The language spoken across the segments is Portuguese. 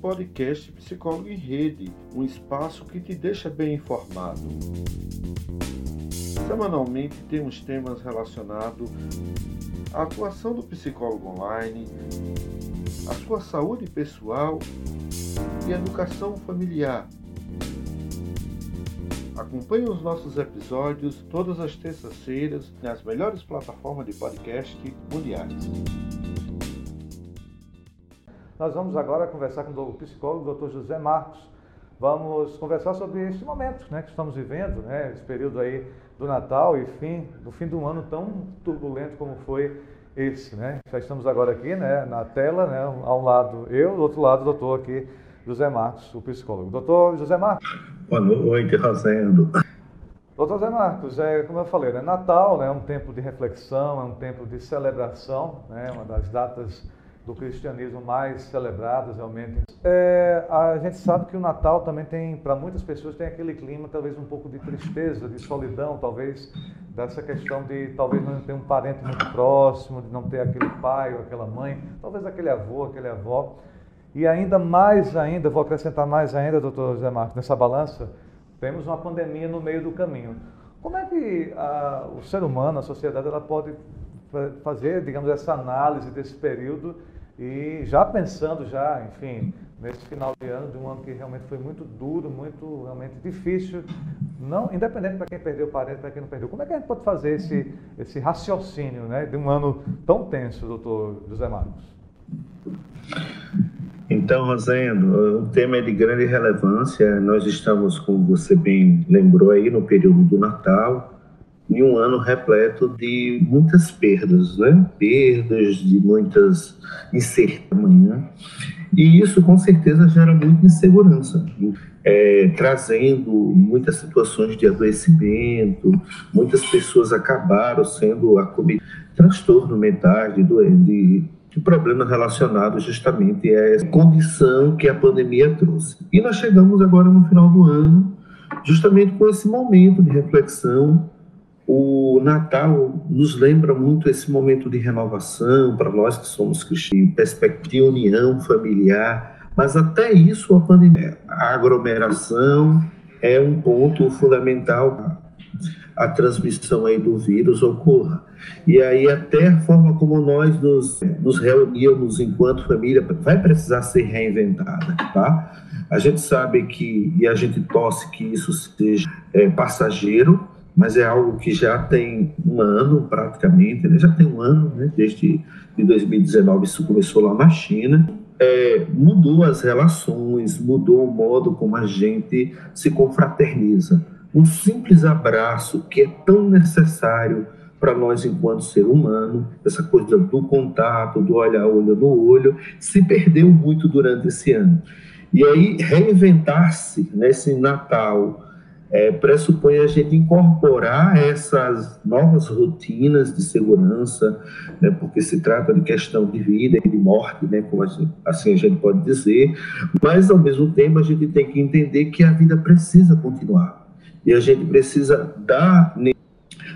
podcast Psicólogo em Rede, um espaço que te deixa bem informado. Semanalmente temos temas relacionados à atuação do psicólogo online, a sua saúde pessoal e educação familiar. Acompanhe os nossos episódios todas as terças-feiras nas melhores plataformas de podcast mundiais. Nós vamos agora conversar com o psicólogo Dr. José Marcos. Vamos conversar sobre este momento né, que estamos vivendo, né, esse período aí do Natal e fim, do fim de um ano tão turbulento como foi esse. Né? Já estamos agora aqui né, na tela, né, ao lado eu, do outro lado o doutor aqui, José Marcos, o psicólogo. Doutor José Marcos. Boa noite, Rosendo. Doutor José Marcos, é, como eu falei, né, Natal né, é um tempo de reflexão, é um tempo de celebração, né, uma das datas do cristianismo mais celebradas realmente. É, a gente sabe que o Natal também tem, para muitas pessoas, tem aquele clima talvez um pouco de tristeza, de solidão, talvez dessa questão de talvez não ter um parente muito próximo, de não ter aquele pai ou aquela mãe, talvez aquele avô, aquele avó. E ainda mais ainda, vou acrescentar mais ainda, doutor José Marcos, nessa balança, temos uma pandemia no meio do caminho. Como é que a, o ser humano, a sociedade, ela pode fazer, digamos, essa análise desse período e já pensando já, enfim, nesse final de ano, de um ano que realmente foi muito duro, muito realmente difícil, não, independente para quem perdeu o parente, para quem não perdeu. Como é que a gente pode fazer esse, esse raciocínio né, de um ano tão tenso, doutor José Marcos? Então, Rosendo, o tema é de grande relevância. Nós estamos, como você bem lembrou aí, no período do Natal, em um ano repleto de muitas perdas, né? Perdas, de muitas incertezas. E isso, com certeza, gera muita insegurança, é, trazendo muitas situações de adoecimento. Muitas pessoas acabaram sendo acometidas transtorno mentais, de, de, de problemas relacionados justamente a essa condição que a pandemia trouxe. E nós chegamos agora no final do ano, justamente com esse momento de reflexão o Natal nos lembra muito esse momento de renovação para nós que somos cristãos, perspectiva de união familiar, mas até isso a pandemia, a aglomeração é um ponto fundamental a transmissão aí do vírus ocorra. E aí até a forma como nós nos, nos reunimos enquanto família vai precisar ser reinventada, tá? A gente sabe que, e a gente torce que isso seja é, passageiro, mas é algo que já tem um ano praticamente, né? já tem um ano, né? desde de 2019 isso começou lá na China. É, mudou as relações, mudou o modo como a gente se confraterniza. Um simples abraço que é tão necessário para nós enquanto ser humano, essa coisa do contato, do olhar olho no olho, se perdeu muito durante esse ano. E aí reinventar-se nesse Natal é, pressupõe a gente incorporar essas novas rotinas de segurança, né, porque se trata de questão de vida e de morte, né, como assim a gente pode dizer, mas ao mesmo tempo a gente tem que entender que a vida precisa continuar e a gente precisa dar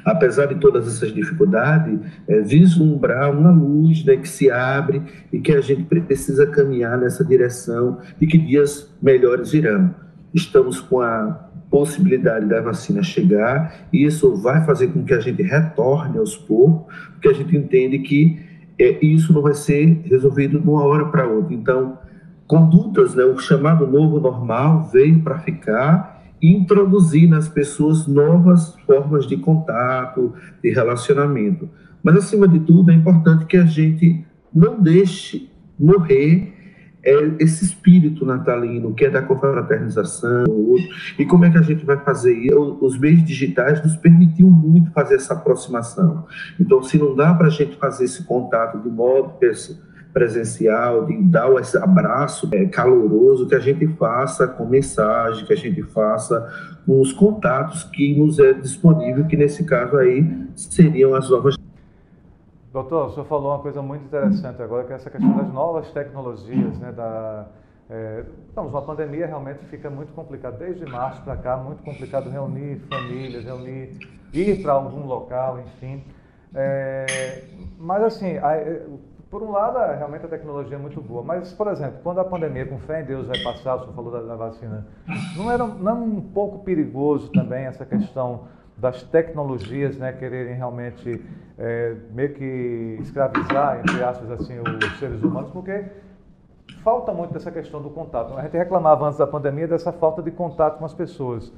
apesar de todas essas dificuldades, é, vislumbrar uma luz né, que se abre e que a gente precisa caminhar nessa direção de que dias melhores virão. Estamos com a possibilidade da vacina chegar, e isso vai fazer com que a gente retorne aos poucos, porque a gente entende que é, isso não vai ser resolvido de uma hora para outra. Então, condutas, né, o chamado novo normal veio para ficar introduzir nas pessoas novas formas de contato, de relacionamento. Mas, acima de tudo, é importante que a gente não deixe morrer é esse espírito natalino, que é da confraternização, e como é que a gente vai fazer? Os meios digitais nos permitiam muito fazer essa aproximação. Então, se não dá para a gente fazer esse contato de modo presencial, de dar esse abraço é, caloroso, que a gente faça com mensagem, que a gente faça com os contatos que nos é disponível, que nesse caso aí seriam as novas Doutor, o senhor falou uma coisa muito interessante agora, que é essa questão das novas tecnologias, né, da, é, estamos pandemia, realmente fica muito complicado, desde março para cá, muito complicado reunir famílias, reunir, ir para algum local, enfim. É, mas assim, a, por um lado, é, realmente a tecnologia é muito boa, mas, por exemplo, quando a pandemia, com fé em Deus, vai passar, o senhor falou da, da vacina, não era não é um pouco perigoso também essa questão das tecnologias né, quererem realmente é, meio que escravizar, entre aspas, assim, os seres humanos, porque falta muito dessa questão do contato. A gente reclamava antes da pandemia dessa falta de contato com as pessoas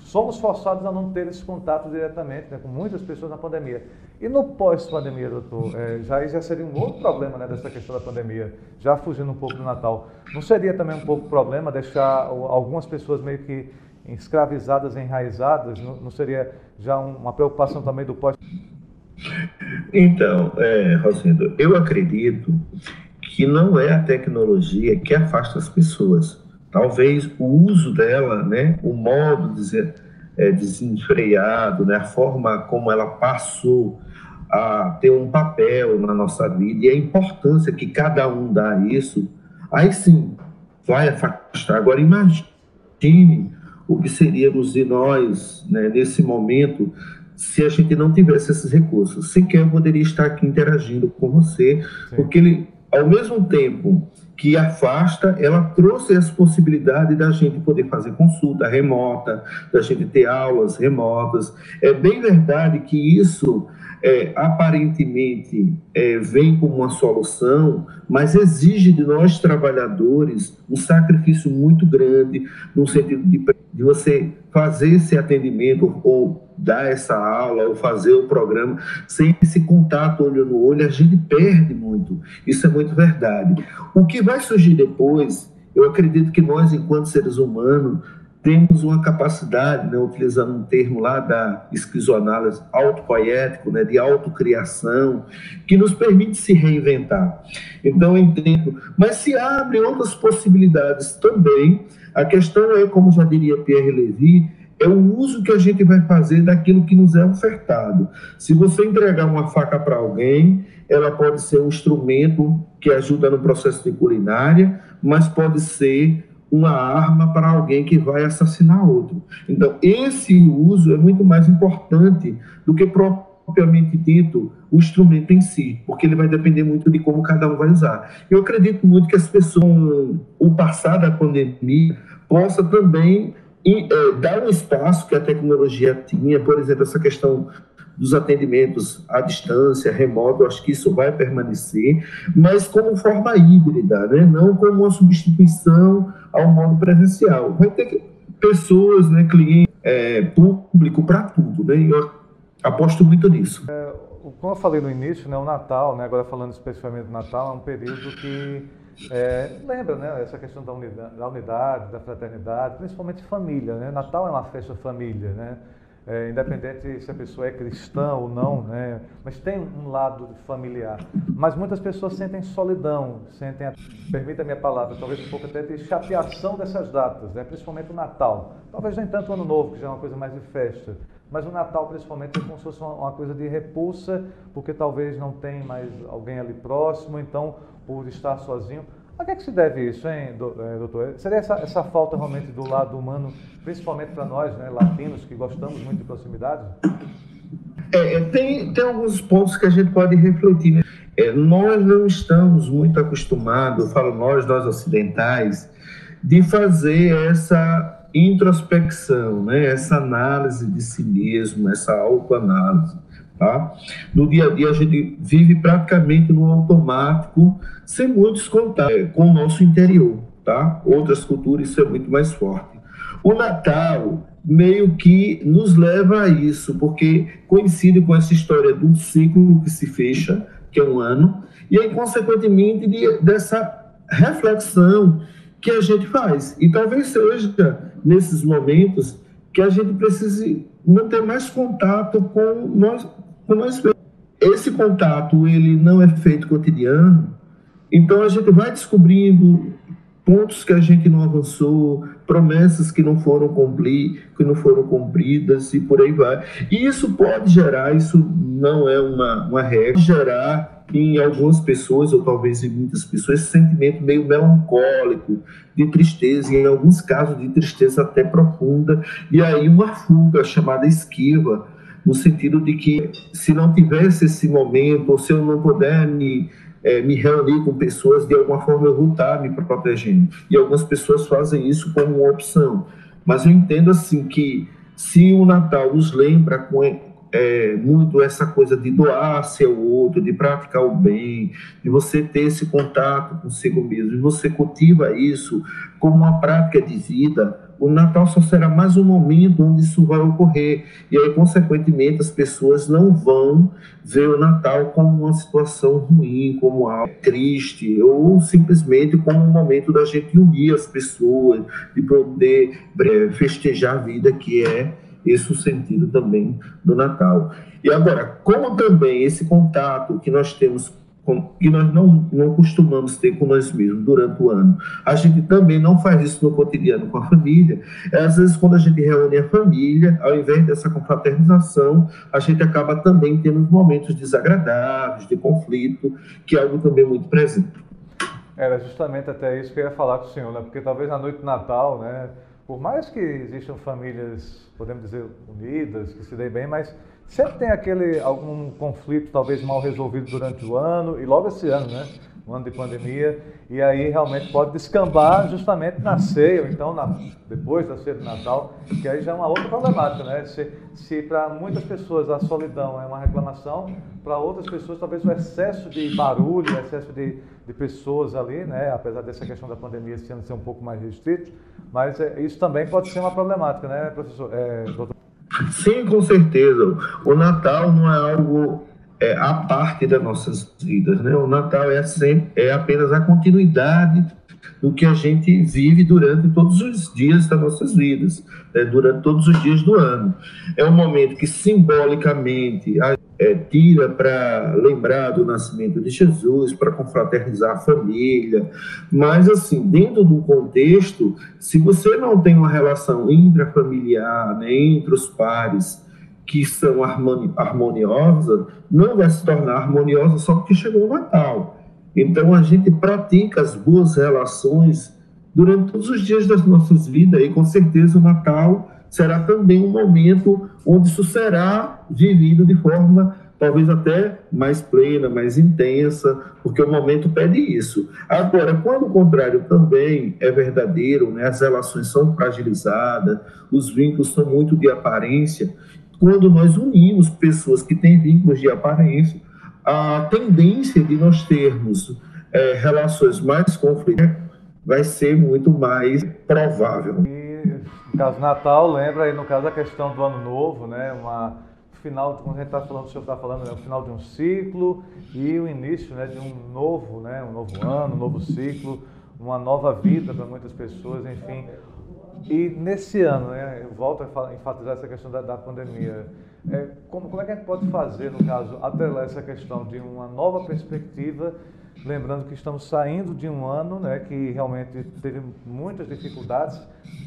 somos forçados a não ter esse contato diretamente né, com muitas pessoas na pandemia. E no pós-pandemia, doutor, é, já, já seria um outro problema né, dessa questão da pandemia, já fugindo um pouco do Natal. Não seria também um pouco problema deixar algumas pessoas meio que escravizadas, enraizadas? Não, seria já uma preocupação também do pós? Então, é, eu acredito que não é a tecnologia que afasta as pessoas talvez o uso dela, né, o modo de, é, desenfreado, né, a forma como ela passou a ter um papel na nossa vida e a importância que cada um dá a isso, aí sim vai afastar. Agora imagine o que seríamos de nós né, nesse momento se a gente não tivesse esses recursos. Sequer eu poderia estar aqui interagindo com você, sim. porque ele, ao mesmo tempo que afasta, ela trouxe essa possibilidade da gente poder fazer consulta remota, da gente ter aulas remotas. É bem verdade que isso é, aparentemente é, vem como uma solução, mas exige de nós trabalhadores um sacrifício muito grande no sentido de, de você fazer esse atendimento ou dar essa aula ou fazer o programa sem esse contato olho no olho, a gente perde muito. Isso é muito verdade. O que vai surgir depois, eu acredito que nós, enquanto seres humanos, temos uma capacidade, né, utilizando um termo lá da esquizoanálise autopoético, né, de autocriação, que nos permite se reinventar. Então, eu entendo. Mas se abrem outras possibilidades também. A questão é, como já diria Pierre Levy, é o uso que a gente vai fazer daquilo que nos é ofertado. Se você entregar uma faca para alguém, ela pode ser um instrumento que ajuda no processo de culinária, mas pode ser uma arma para alguém que vai assassinar outro. Então, esse uso é muito mais importante do que propriamente dito o instrumento em si, porque ele vai depender muito de como cada um vai usar. Eu acredito muito que as pessoas, o passar da pandemia, possa também é, dar um espaço que a tecnologia tinha, por exemplo, essa questão dos atendimentos à distância, remoto, acho que isso vai permanecer, mas como forma híbrida, né? não como uma substituição ao modo presencial. Vai ter pessoas, né, é, público para tudo, né? eu aposto muito nisso. É, como eu falei no início, né, o Natal, né, agora falando especificamente do Natal, é um período que é, lembra, né, essa questão da unidade, da unidade, da fraternidade, principalmente família, né? Natal é uma festa família, né? é, independente se a pessoa é cristã ou não, né? mas tem um lado familiar. Mas muitas pessoas sentem solidão, sentem, permita a minha palavra, talvez um pouco até de chateação dessas datas, né? principalmente o Natal. Talvez nem tanto o Ano Novo, que já é uma coisa mais de festa, mas o Natal principalmente é como se fosse uma coisa de repulsa, porque talvez não tem mais alguém ali próximo, então por estar sozinho. A que, é que se deve isso, hein, é, doutor? Seria essa, essa falta realmente do lado humano, principalmente para nós, né, latinos, que gostamos muito de proximidade? É, é, tem, tem alguns pontos que a gente pode refletir. Né? É, nós não estamos muito acostumados, eu falo nós, nós ocidentais, de fazer essa introspecção, né? essa análise de si mesmo, essa autoanálise. Tá? No dia a dia, a gente vive praticamente no automático, sem muitos contatos é, com o nosso interior. Tá? Outras culturas, isso é muito mais forte. O Natal meio que nos leva a isso, porque coincide com essa história um ciclo que se fecha, que é um ano, e aí, consequentemente, de, dessa reflexão que a gente faz. E talvez seja nesses momentos que a gente precise manter mais contato com nós, nós esse contato ele não é feito cotidiano, então a gente vai descobrindo pontos que a gente não avançou, promessas que não foram cumprir, que não foram cumpridas e por aí vai. E isso pode gerar, isso não é uma, uma regra, gerar em algumas pessoas, ou talvez em muitas pessoas, esse sentimento meio melancólico, de tristeza, e em alguns casos de tristeza até profunda, e aí uma fuga chamada esquiva, no sentido de que se não tivesse esse momento, ou se eu não puder me é, me reunir com pessoas, de alguma forma eu vou estar me protegendo. E algumas pessoas fazem isso como uma opção. Mas eu entendo assim que se o Natal nos lembra com, é, muito essa coisa de doar-se ao outro, de praticar o bem, de você ter esse contato consigo mesmo, e você cultiva isso como uma prática de vida, o Natal só será mais um momento onde isso vai ocorrer. E aí, consequentemente, as pessoas não vão ver o Natal como uma situação ruim, como algo triste, ou simplesmente como um momento da gente unir as pessoas, de poder é, festejar a vida, que é esse o sentido também do Natal. E agora, como também esse contato que nós temos que nós não, não costumamos ter com nós mesmos durante o ano. A gente também não faz isso no cotidiano com a família. É, às vezes, quando a gente reúne a família, ao invés dessa confraternização, a gente acaba também tendo momentos desagradáveis, de conflito, que é algo também muito presente. Era justamente até isso que eu ia falar com o senhor, né? porque talvez na noite de Natal, né, por mais que existam famílias, podemos dizer, unidas, que se deem bem, mas sempre tem aquele algum conflito talvez mal resolvido durante o ano e logo esse ano, né? Um ano de pandemia, e aí realmente pode descambar justamente na ceia, ou então na, depois da ceia de Natal, que aí já é uma outra problemática, né? Se, se para muitas pessoas a solidão é uma reclamação, para outras pessoas talvez o excesso de barulho, o excesso de, de pessoas ali, né? Apesar dessa questão da pandemia ano ser um pouco mais restrito, mas é, isso também pode ser uma problemática, né, professor? É, doutor? Sim, com certeza. O Natal não é algo é, à parte das nossas vidas, né? O Natal é, sempre, é apenas a continuidade do que a gente vive durante todos os dias das nossas vidas, né? durante todos os dias do ano. É um momento que simbolicamente é, tira para lembrar do nascimento de Jesus, para confraternizar a família, mas assim, dentro do contexto, se você não tem uma relação intrafamiliar, né, entre os pares, que são harmoniosas, não vai se tornar harmoniosa só porque chegou o Natal. Então a gente pratica as boas relações durante todos os dias das nossas vidas e com certeza o Natal será também um momento onde isso será vivido de forma talvez até mais plena, mais intensa, porque o momento pede isso. Agora, quando o contrário também é verdadeiro, né, as relações são fragilizadas, os vínculos são muito de aparência, quando nós unimos pessoas que têm vínculos de aparência, a tendência de nós termos é, relações mais conflitantes vai ser muito mais provável. E no caso Natal, lembra aí no caso a questão do ano novo, né? Uma final, quando a gente está falando, o senhor está falando, é o final de um ciclo e o início né, de um novo, né, um novo ano, um novo ciclo, uma nova vida para muitas pessoas, enfim. E nesse ano, né, volto a enfatizar essa questão da, da pandemia. É, como, como é que a gente pode fazer, no caso, atrelar essa questão de uma nova perspectiva, lembrando que estamos saindo de um ano né, que realmente teve muitas dificuldades,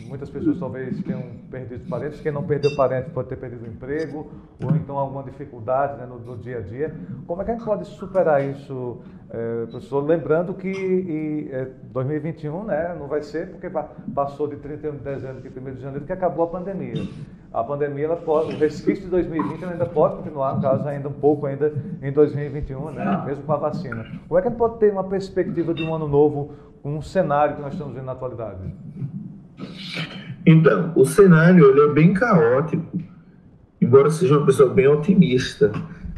muitas pessoas talvez tenham perdido parentes, quem não perdeu parente pode ter perdido o emprego, ou então alguma dificuldade né, no, no, dia a dia. Como é que a gente pode superar isso, é, professor? Lembrando que e, é, 2021 né, não vai ser porque passou de 31 de dezembro para 1 de janeiro que acabou a pandemia a pandemia, ela pode, o resquício de 2020 ainda pode continuar, no caso, ainda um pouco ainda em 2021, né? mesmo com a vacina. Como é que a gente pode ter uma perspectiva de um ano novo com um cenário que nós estamos vendo na atualidade? Então, o cenário ele é bem caótico, embora seja uma pessoa bem otimista,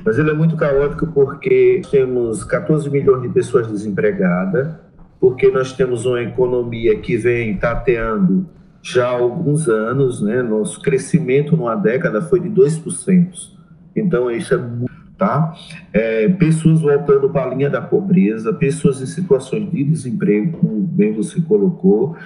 mas ele é muito caótico porque temos 14 milhões de pessoas desempregadas, porque nós temos uma economia que vem tateando já há alguns anos, né? Nosso crescimento numa década foi de 2%. Então, isso é tá? É, pessoas voltando para a linha da pobreza, pessoas em situações de desemprego, como bem você colocou,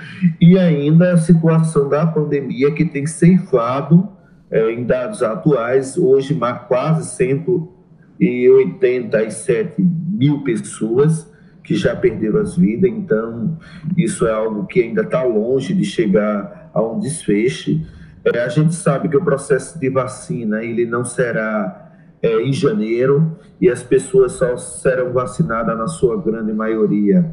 e ainda a situação da pandemia que tem ceifado, é, em dados atuais, hoje quase 187 mil pessoas que já perderam as vidas, então isso é algo que ainda está longe de chegar a um desfecho. É, a gente sabe que o processo de vacina ele não será é, em janeiro e as pessoas só serão vacinadas na sua grande maioria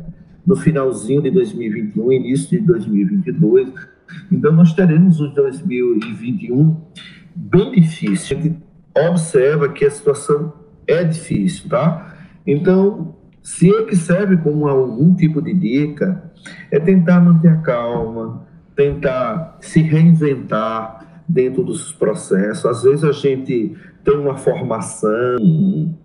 no finalzinho de 2021, início de 2022. Então nós teremos um 2021 bem difícil. A gente observa que a situação é difícil, tá? Então Se ele serve como algum tipo de dica, é tentar manter a calma, tentar se reinventar dentro dos processos. Às vezes a gente tem uma formação,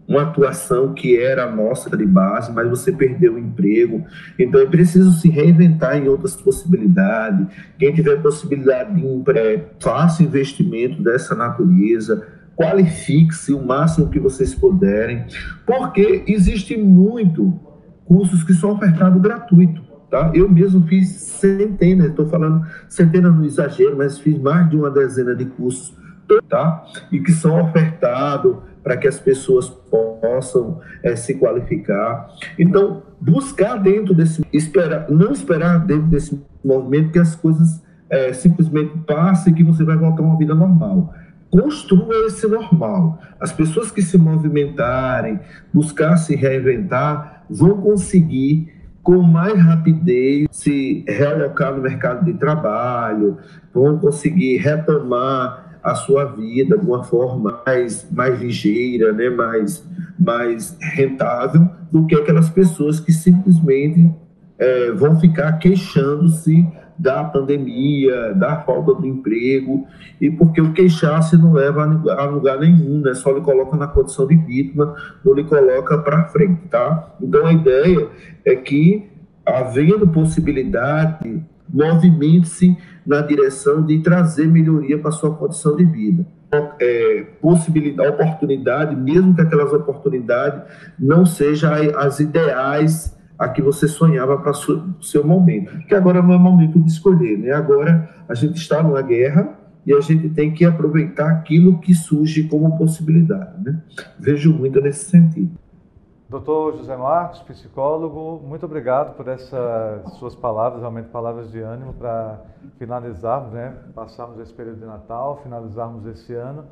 uma atuação que era nossa de base, mas você perdeu o emprego. Então é preciso se reinventar em outras possibilidades. Quem tiver possibilidade de emprego, faça investimento dessa natureza, qualifique-se o máximo que vocês puderem, porque existe muito cursos que são ofertados gratuito. Tá? Eu mesmo fiz centenas, estou falando centenas no exagero, mas fiz mais de uma dezena de cursos tá? e que são ofertados para que as pessoas possam é, se qualificar. Então, buscar dentro desse, esperar, não esperar dentro desse movimento que as coisas é, simplesmente passem e que você vai voltar a uma vida normal. Construa esse normal. As pessoas que se movimentarem, buscar se reinventar, vão conseguir com mais rapidez se realocar no mercado de trabalho, vão conseguir retomar a sua vida de uma forma mais, mais ligeira, né? mais, mais rentável do que aquelas pessoas que simplesmente é, vão ficar queixando-se da pandemia, da falta do emprego, e porque o queixar-se não leva a lugar nenhum, né? só lhe coloca na condição de vítima, não lhe coloca para frente. Tá? Então a ideia é que, havendo possibilidade movimente-se na direção de trazer melhoria para sua condição de vida. É, possibilidade, oportunidade, mesmo que aquelas oportunidades não sejam as ideais a que você sonhava para o seu momento. Que agora não é momento de escolher, né? Agora a gente está numa guerra e a gente tem que aproveitar aquilo que surge como possibilidade, né? Vejo muito nesse sentido. Doutor José Marcos, psicólogo, muito obrigado por essas suas palavras, realmente palavras de ânimo para finalizarmos, né? Passarmos esse período de Natal, finalizarmos esse ano